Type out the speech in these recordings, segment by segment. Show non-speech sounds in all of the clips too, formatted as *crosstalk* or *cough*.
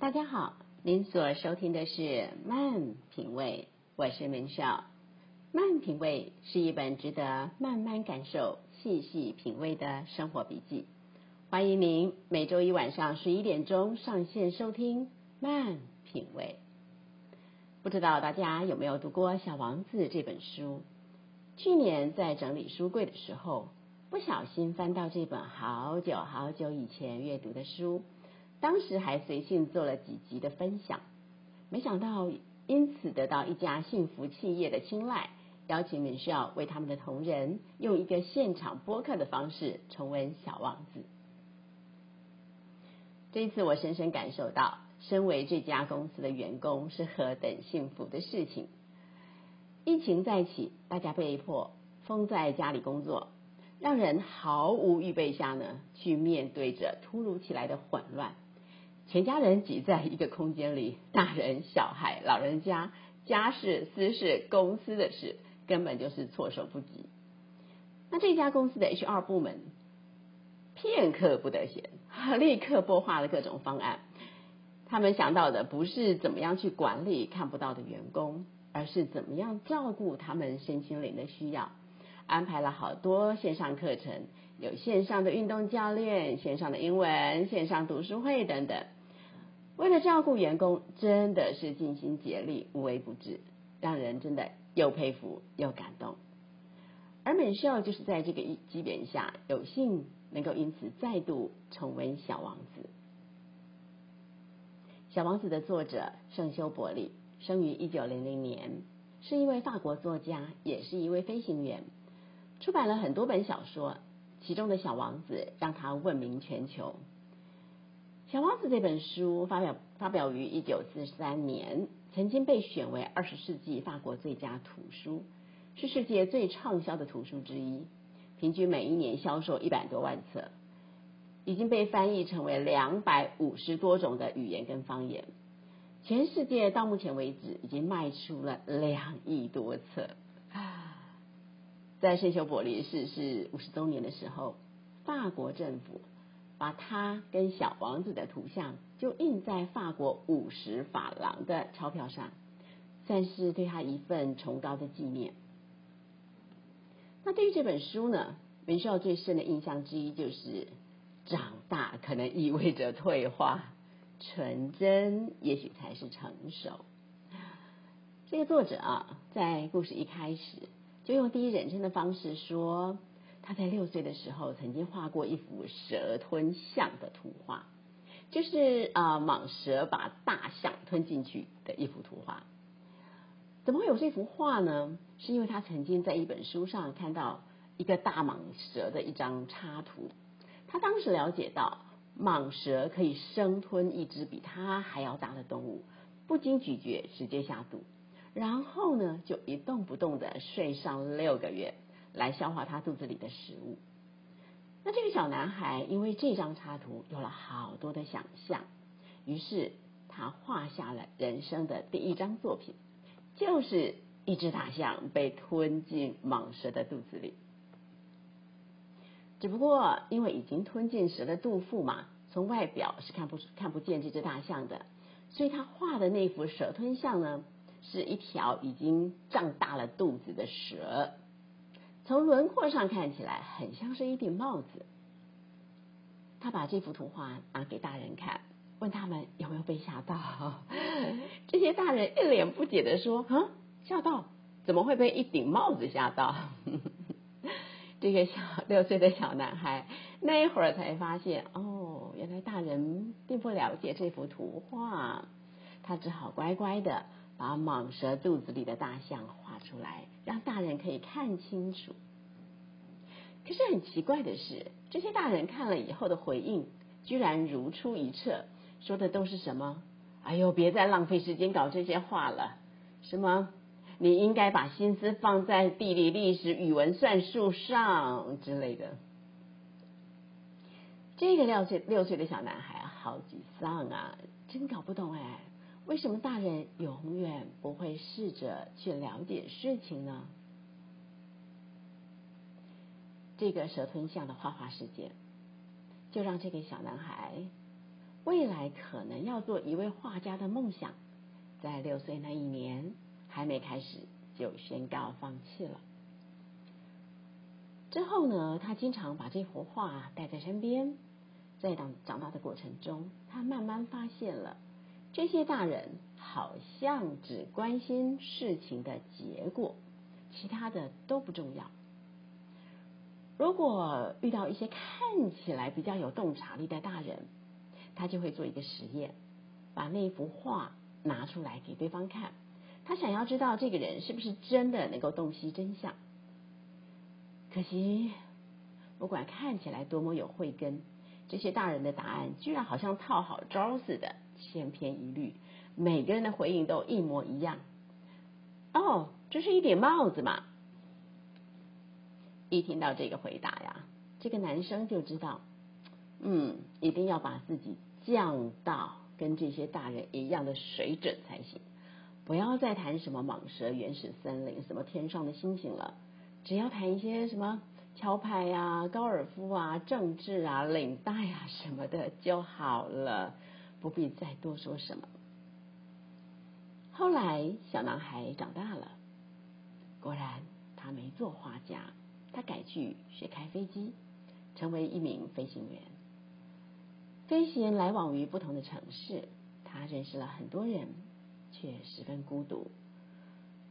大家好，您所收听的是慢品味，我是明少。慢品味是一本值得慢慢感受、细细品味的生活笔记。欢迎您每周一晚上十一点钟上线收听慢品味。不知道大家有没有读过《小王子》这本书？去年在整理书柜的时候，不小心翻到这本好久好久以前阅读的书。当时还随性做了几集的分享，没想到因此得到一家幸福企业的青睐，邀请美少为他们的同仁用一个现场播客的方式重温《小王子》。这一次我深深感受到，身为这家公司的员工是何等幸福的事情。疫情再起，大家被迫封在家里工作，让人毫无预备下呢，去面对着突如其来的混乱。全家人挤在一个空间里，*laughs* 大人、小孩、老人家，家事、私事、公司的事，根本就是措手不及。那这家公司的 HR 部门片刻不得闲，立刻拨画了各种方案。他们想到的不是怎么样去管理看不到的员工，而是怎么样照顾他们身心灵的需要。安排了好多线上课程，有线上的运动教练、线上的英文、线上读书会等等。为了照顾员工，真的是尽心竭力、无微不至，让人真的又佩服又感动。而美秀就是在这个基本下，有幸能够因此再度重温《小王子》。《小王子》的作者圣修伯里生于一九零零年，是一位法国作家，也是一位飞行员，出版了很多本小说，其中的《小王子》让他闻名全球。《小王子》这本书发表发表于一九四三年，曾经被选为二十世纪法国最佳图书，是世界最畅销的图书之一，平均每一年销售一百多万册，已经被翻译成为两百五十多种的语言跟方言，全世界到目前为止已经卖出了两亿多册。在圣修伯利逝世五十周年的时候，法国政府。把他跟小王子的图像就印在法国五十法郎的钞票上，算是对他一份崇高的纪念。那对于这本书呢，文少最深的印象之一就是长大可能意味着退化，纯真也许才是成熟。这个作者啊，在故事一开始就用第一人称的方式说。他在六岁的时候曾经画过一幅蛇吞象的图画，就是啊蟒蛇把大象吞进去的一幅图画。怎么会有这幅画呢？是因为他曾经在一本书上看到一个大蟒蛇的一张插图。他当时了解到蟒蛇可以生吞一只比它还要大的动物，不经咀嚼直接下肚，然后呢就一动不动的睡上六个月。来消化他肚子里的食物。那这个小男孩因为这张插图有了好多的想象，于是他画下了人生的第一张作品，就是一只大象被吞进蟒蛇的肚子里。只不过因为已经吞进蛇的肚腹嘛，从外表是看不看不见这只大象的，所以他画的那幅蛇吞象呢，是一条已经胀大了肚子的蛇。从轮廓上看起来很像是一顶帽子。他把这幅图画拿给大人看，问他们有没有被吓到。这些大人一脸不解的说：“啊，吓到？怎么会被一顶帽子吓到？” *laughs* 这个小六岁的小男孩那一会儿才发现，哦，原来大人并不了解这幅图画。他只好乖乖的把蟒蛇肚子里的大象画出来。让大人可以看清楚。可是很奇怪的是，这些大人看了以后的回应，居然如出一辙，说的都是什么？哎呦，别再浪费时间搞这些话了。什么？你应该把心思放在地理、历史、语文、算术上之类的。这个六岁六岁的小男孩好沮丧啊，真搞不懂哎。为什么大人永远不会试着去了解事情呢？这个蛇吞象的画画事件，就让这个小男孩未来可能要做一位画家的梦想，在六岁那一年还没开始就宣告放弃了。之后呢，他经常把这幅画带在身边，在长长大的过程中，他慢慢发现了这些大人好像只关心事情的结果，其他的都不重要。如果遇到一些看起来比较有洞察力的大人，他就会做一个实验，把那幅画拿出来给对方看，他想要知道这个人是不是真的能够洞悉真相。可惜，不管看起来多么有慧根，这些大人的答案居然好像套好招似的，千篇一律，每个人的回应都一模一样。哦，这是一顶帽子嘛？一听到这个回答呀，这个男生就知道，嗯，一定要把自己降到跟这些大人一样的水准才行，不要再谈什么蟒蛇、原始森林、什么天上的星星了。只要谈一些什么桥牌呀、高尔夫啊、政治啊、领带啊什么的就好了，不必再多说什么。后来小男孩长大了，果然他没做画家，他改去学开飞机，成为一名飞行员。飞行来往于不同的城市，他认识了很多人，却十分孤独，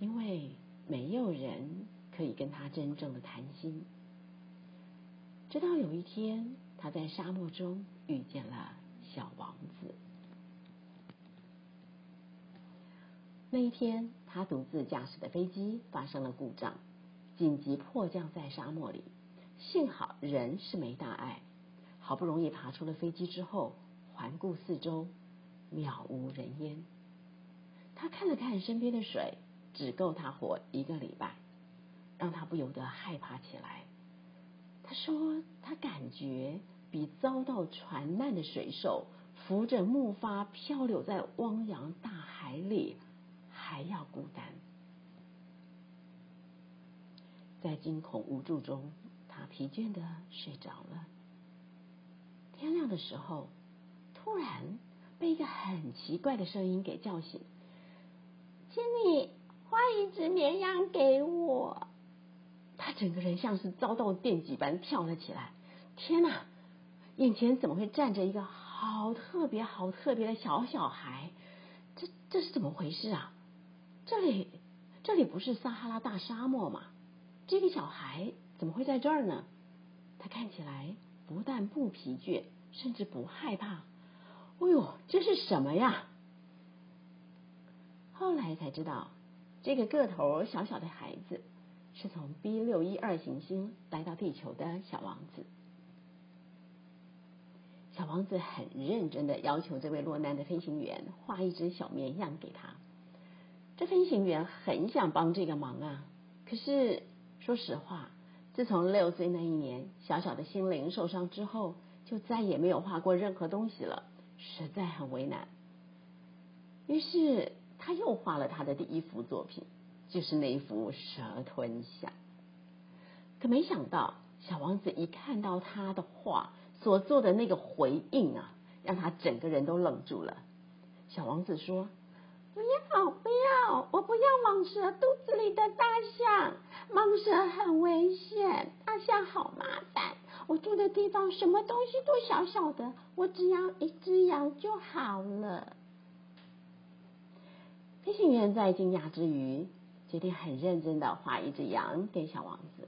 因为没有人。可以跟他真正的谈心。直到有一天，他在沙漠中遇见了小王子。那一天，他独自驾驶的飞机发生了故障，紧急迫降在沙漠里。幸好人是没大碍，好不容易爬出了飞机之后，环顾四周，渺无人烟。他看了看身边的水，只够他活一个礼拜。让他不由得害怕起来。他说：“他感觉比遭到船难的水手扶着木筏漂流在汪洋大海里还要孤单。”在惊恐无助中，他疲倦的睡着了。天亮的时候，突然被一个很奇怪的声音给叫醒：“请你画一只绵羊给我。”他整个人像是遭到电击般跳了起来。天哪！眼前怎么会站着一个好特别、好特别的小小孩？这这是怎么回事啊？这里这里不是撒哈拉大沙漠吗？这个小孩怎么会在这儿呢？他看起来不但不疲倦，甚至不害怕。哎呦，这是什么呀？后来才知道，这个个头小小的孩子。是从 B 六一二行星来到地球的小王子。小王子很认真的要求这位落难的飞行员画一只小绵羊给他。这飞行员很想帮这个忙啊，可是说实话，自从六岁那一年小小的心灵受伤之后，就再也没有画过任何东西了，实在很为难。于是他又画了他的第一幅作品。就是那一幅蛇吞象，可没想到小王子一看到他的画所做的那个回应啊，让他整个人都愣住了。小王子说：“不要不要，我不要蟒蛇肚子里的大象，蟒蛇很危险，大象好麻烦。我住的地方什么东西都小小的，我只要一只羊就好了。”飞行员在惊讶之余。决定很认真的画一只羊给小王子，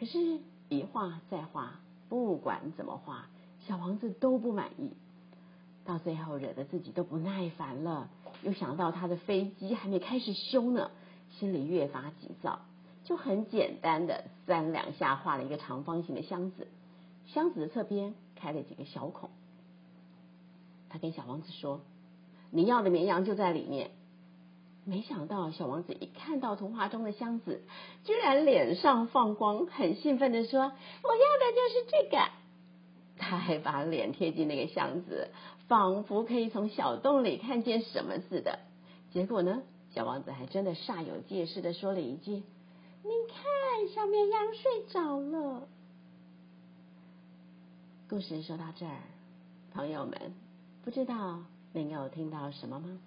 可是，一画再画，不管怎么画，小王子都不满意。到最后，惹得自己都不耐烦了。又想到他的飞机还没开始修呢，心里越发急躁，就很简单的三两下画了一个长方形的箱子，箱子的侧边开了几个小孔。他跟小王子说：“你要的绵羊就在里面。”没想到小王子一看到图画中的箱子，居然脸上放光，很兴奋的说：“我要的就是这个。”他还把脸贴近那个箱子，仿佛可以从小洞里看见什么似的。结果呢，小王子还真的煞有介事的说了一句：“你看，小绵羊睡着了。”故事说到这儿，朋友们，不知道您有听到什么吗？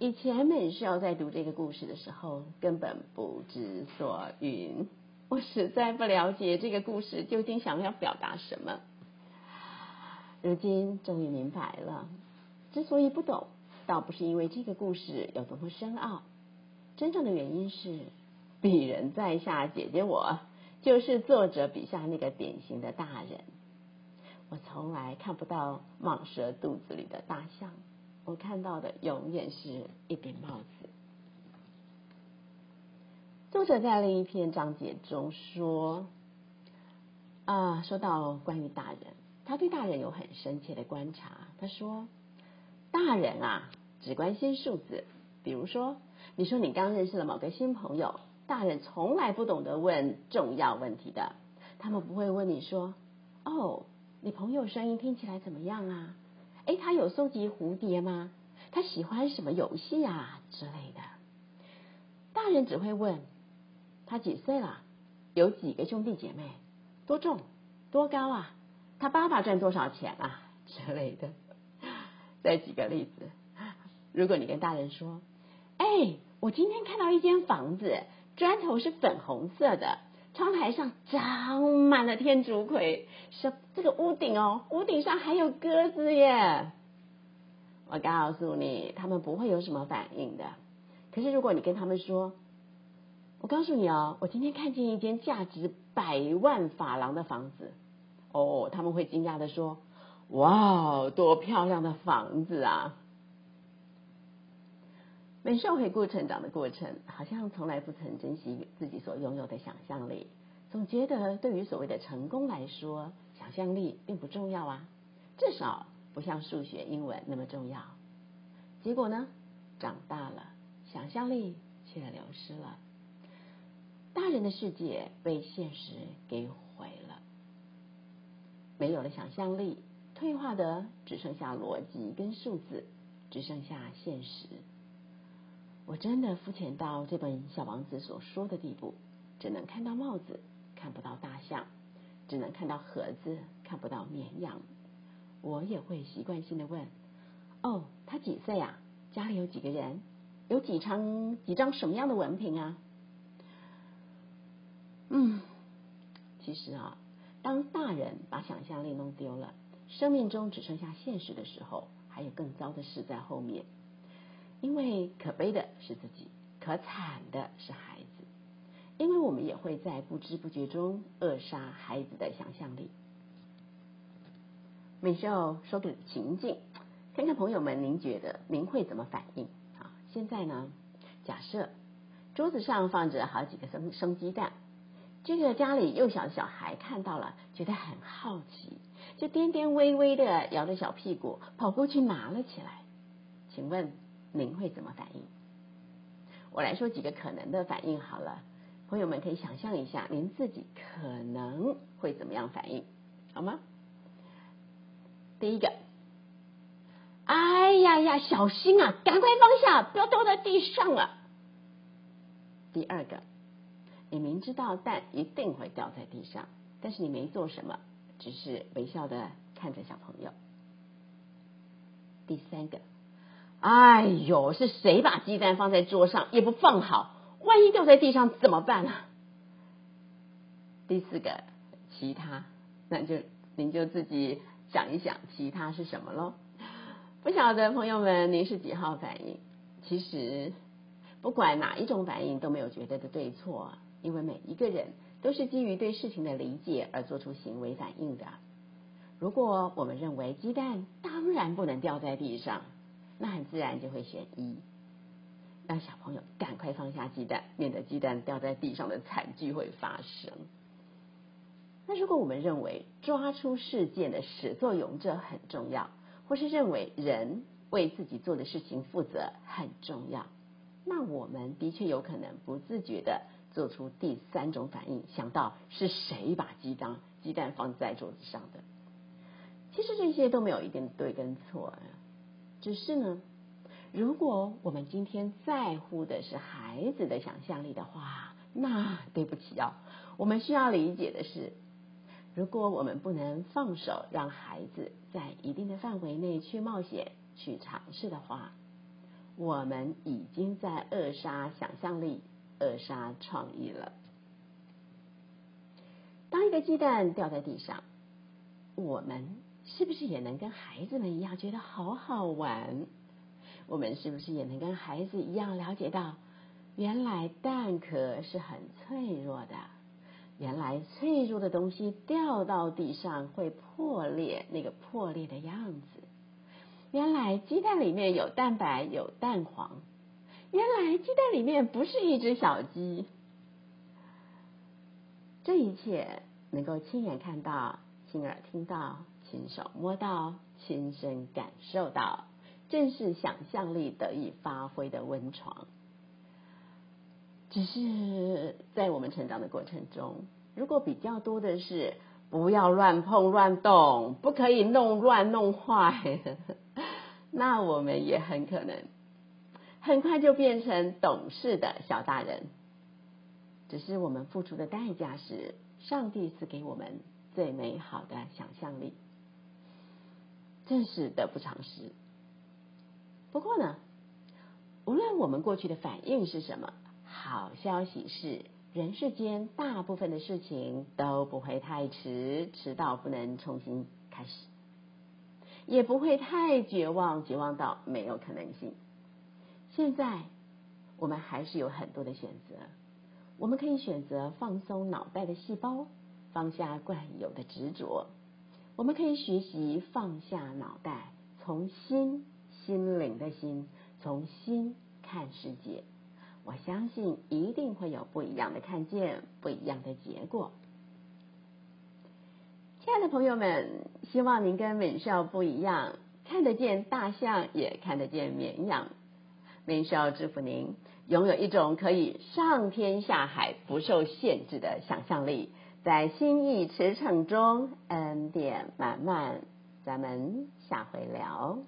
以前美少在读这个故事的时候，根本不知所云。我实在不了解这个故事究竟想要表达什么。如今终于明白了，之所以不懂，倒不是因为这个故事有多么深奥，真正的原因是，鄙人在下姐姐我就是作者笔下那个典型的大人。我从来看不到蟒蛇肚子里的大象。我看到的永远是一顶帽子。作者在另一篇章节中说：“啊，说到关于大人，他对大人有很深切的观察。他说，大人啊，只关心数字。比如说，你说你刚认识了某个新朋友，大人从来不懂得问重要问题的。他们不会问你说：‘哦，你朋友声音听起来怎么样啊？’”哎，他有收集蝴蝶吗？他喜欢什么游戏啊之类的？大人只会问他几岁了，有几个兄弟姐妹，多重，多高啊？他爸爸赚多少钱啊之类的。再举个例子，如果你跟大人说：“哎，我今天看到一间房子，砖头是粉红色的。”窗台上长满了天竺葵，是这个屋顶哦，屋顶上还有鸽子耶。我告诉你，他们不会有什么反应的。可是如果你跟他们说，我告诉你哦，我今天看见一间价值百万法郎的房子，哦，他们会惊讶的说：“哇，多漂亮的房子啊！”美少回顾成长的过程，好像从来不曾珍惜自己所拥有的想象力，总觉得对于所谓的成功来说，想象力并不重要啊，至少不像数学、英文那么重要。结果呢，长大了，想象力却流失了，大人的世界被现实给毁了，没有了想象力，退化的只剩下逻辑跟数字，只剩下现实。我真的肤浅到这本小王子所说的地步，只能看到帽子，看不到大象；只能看到盒子，看不到绵羊。我也会习惯性的问：“哦，他几岁啊？家里有几个人？有几张几张什么样的文凭啊？”嗯，其实啊，当大人把想象力弄丢了，生命中只剩下现实的时候，还有更糟的事在后面。因为可悲的是自己，可惨的是孩子，因为我们也会在不知不觉中扼杀孩子的想象力。美秀说个情境，看看朋友们，您觉得您会怎么反应？啊，现在呢，假设桌子上放着好几个生生鸡蛋，这个家里幼小的小孩看到了，觉得很好奇，就颠颠微微的摇着小屁股跑过去拿了起来，请问？您会怎么反应？我来说几个可能的反应好了，朋友们可以想象一下，您自己可能会怎么样反应，好吗？第一个，哎呀呀，小心啊，赶快放下，不要掉在地上了。第二个，你明知道蛋一定会掉在地上，但是你没做什么，只是微笑的看着小朋友。第三个。哎呦，是谁把鸡蛋放在桌上也不放好？万一掉在地上怎么办啊？第四个，其他，那就您就自己想一想，其他是什么喽？不晓得朋友们，您是几号反应？其实，不管哪一种反应都没有绝对的对错，因为每一个人都是基于对事情的理解而做出行为反应的。如果我们认为鸡蛋当然不能掉在地上。那很自然就会选一，让小朋友赶快放下鸡蛋，免得鸡蛋掉在地上的惨剧会发生。那如果我们认为抓出事件的始作俑者很重要，或是认为人为自己做的事情负责很重要，那我们的确有可能不自觉的做出第三种反应，想到是谁把鸡蛋鸡蛋放在桌子上的。其实这些都没有一定对跟错。只是呢，如果我们今天在乎的是孩子的想象力的话，那对不起哦，我们需要理解的是，如果我们不能放手，让孩子在一定的范围内去冒险、去尝试的话，我们已经在扼杀想象力、扼杀创意了。当一个鸡蛋掉在地上，我们是不是也能跟孩子们一样觉得好好玩？我们是不是也能跟孩子一样了解到，原来蛋壳是很脆弱的？原来脆弱的东西掉到地上会破裂，那个破裂的样子。原来鸡蛋里面有蛋白，有蛋黄。原来鸡蛋里面不是一只小鸡。这一切能够亲眼看到、亲耳听到、亲手摸到、亲身感受到。正是想象力得以发挥的温床。只是在我们成长的过程中，如果比较多的是不要乱碰乱动，不可以弄乱弄坏，那我们也很可能很快就变成懂事的小大人。只是我们付出的代价是，上帝赐给我们最美好的想象力，真是得不偿失。不过呢，无论我们过去的反应是什么，好消息是，人世间大部分的事情都不会太迟，迟到不能重新开始，也不会太绝望，绝望到没有可能性。现在我们还是有很多的选择，我们可以选择放松脑袋的细胞，放下惯有的执着；我们可以学习放下脑袋，从心。心灵的心，从心看世界，我相信一定会有不一样的看见，不一样的结果。亲爱的朋友们，希望您跟美少不一样，看得见大象，也看得见绵羊。美少祝福您拥有一种可以上天下海、不受限制的想象力，在心意驰骋中恩典满满。咱们下回聊。